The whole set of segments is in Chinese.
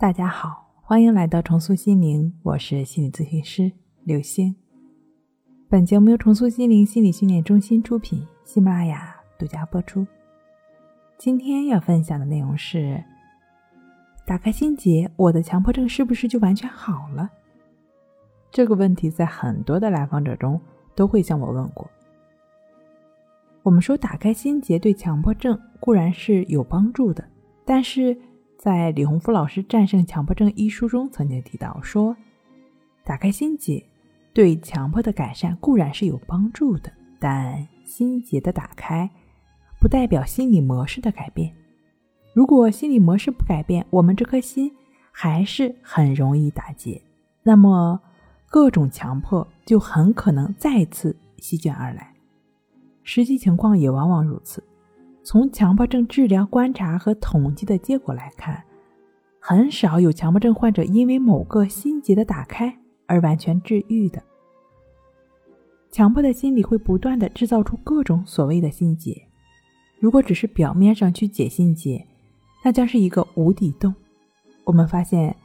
大家好，欢迎来到重塑心灵，我是心理咨询师刘星。本节目由重塑心灵心理训练中心出品，喜马拉雅独家播出。今天要分享的内容是：打开心结，我的强迫症是不是就完全好了？这个问题在很多的来访者中都会向我问过。我们说打开心结对强迫症固然是有帮助的，但是。在李洪福老师《战胜强迫症》一书中曾经提到说，打开心结对强迫的改善固然是有帮助的，但心结的打开不代表心理模式的改变。如果心理模式不改变，我们这颗心还是很容易打结，那么各种强迫就很可能再次席卷而来。实际情况也往往如此。从强迫症治疗观察和统计的结果来看，很少有强迫症患者因为某个心结的打开而完全治愈的。强迫的心理会不断的制造出各种所谓的心结，如果只是表面上去解心结，那将是一个无底洞。我们发现，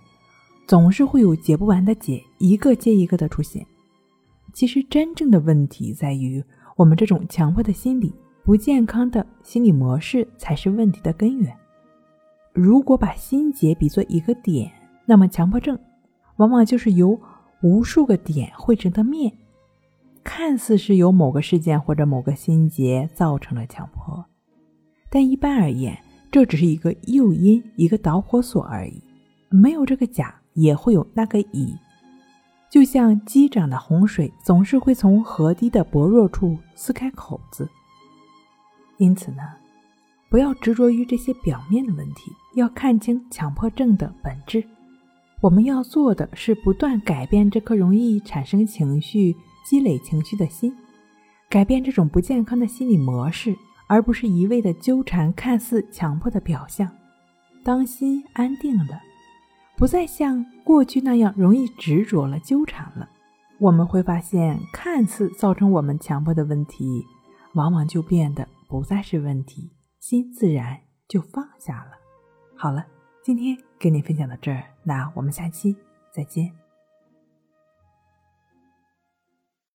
总是会有解不完的结，一个接一个的出现。其实真正的问题在于我们这种强迫的心理。不健康的心理模式才是问题的根源。如果把心结比作一个点，那么强迫症往往就是由无数个点汇成的面，看似是由某个事件或者某个心结造成了强迫，但一般而言，这只是一个诱因，一个导火索而已。没有这个甲，也会有那个乙。就像积涨的洪水，总是会从河堤的薄弱处撕开口子。因此呢，不要执着于这些表面的问题，要看清强迫症的本质。我们要做的是不断改变这颗容易产生情绪、积累情绪的心，改变这种不健康的心理模式，而不是一味的纠缠看似强迫的表象。当心安定了，不再像过去那样容易执着了、纠缠了，我们会发现，看似造成我们强迫的问题，往往就变得。不再是问题，心自然就放下了。好了，今天跟你分享到这儿，那我们下期再见。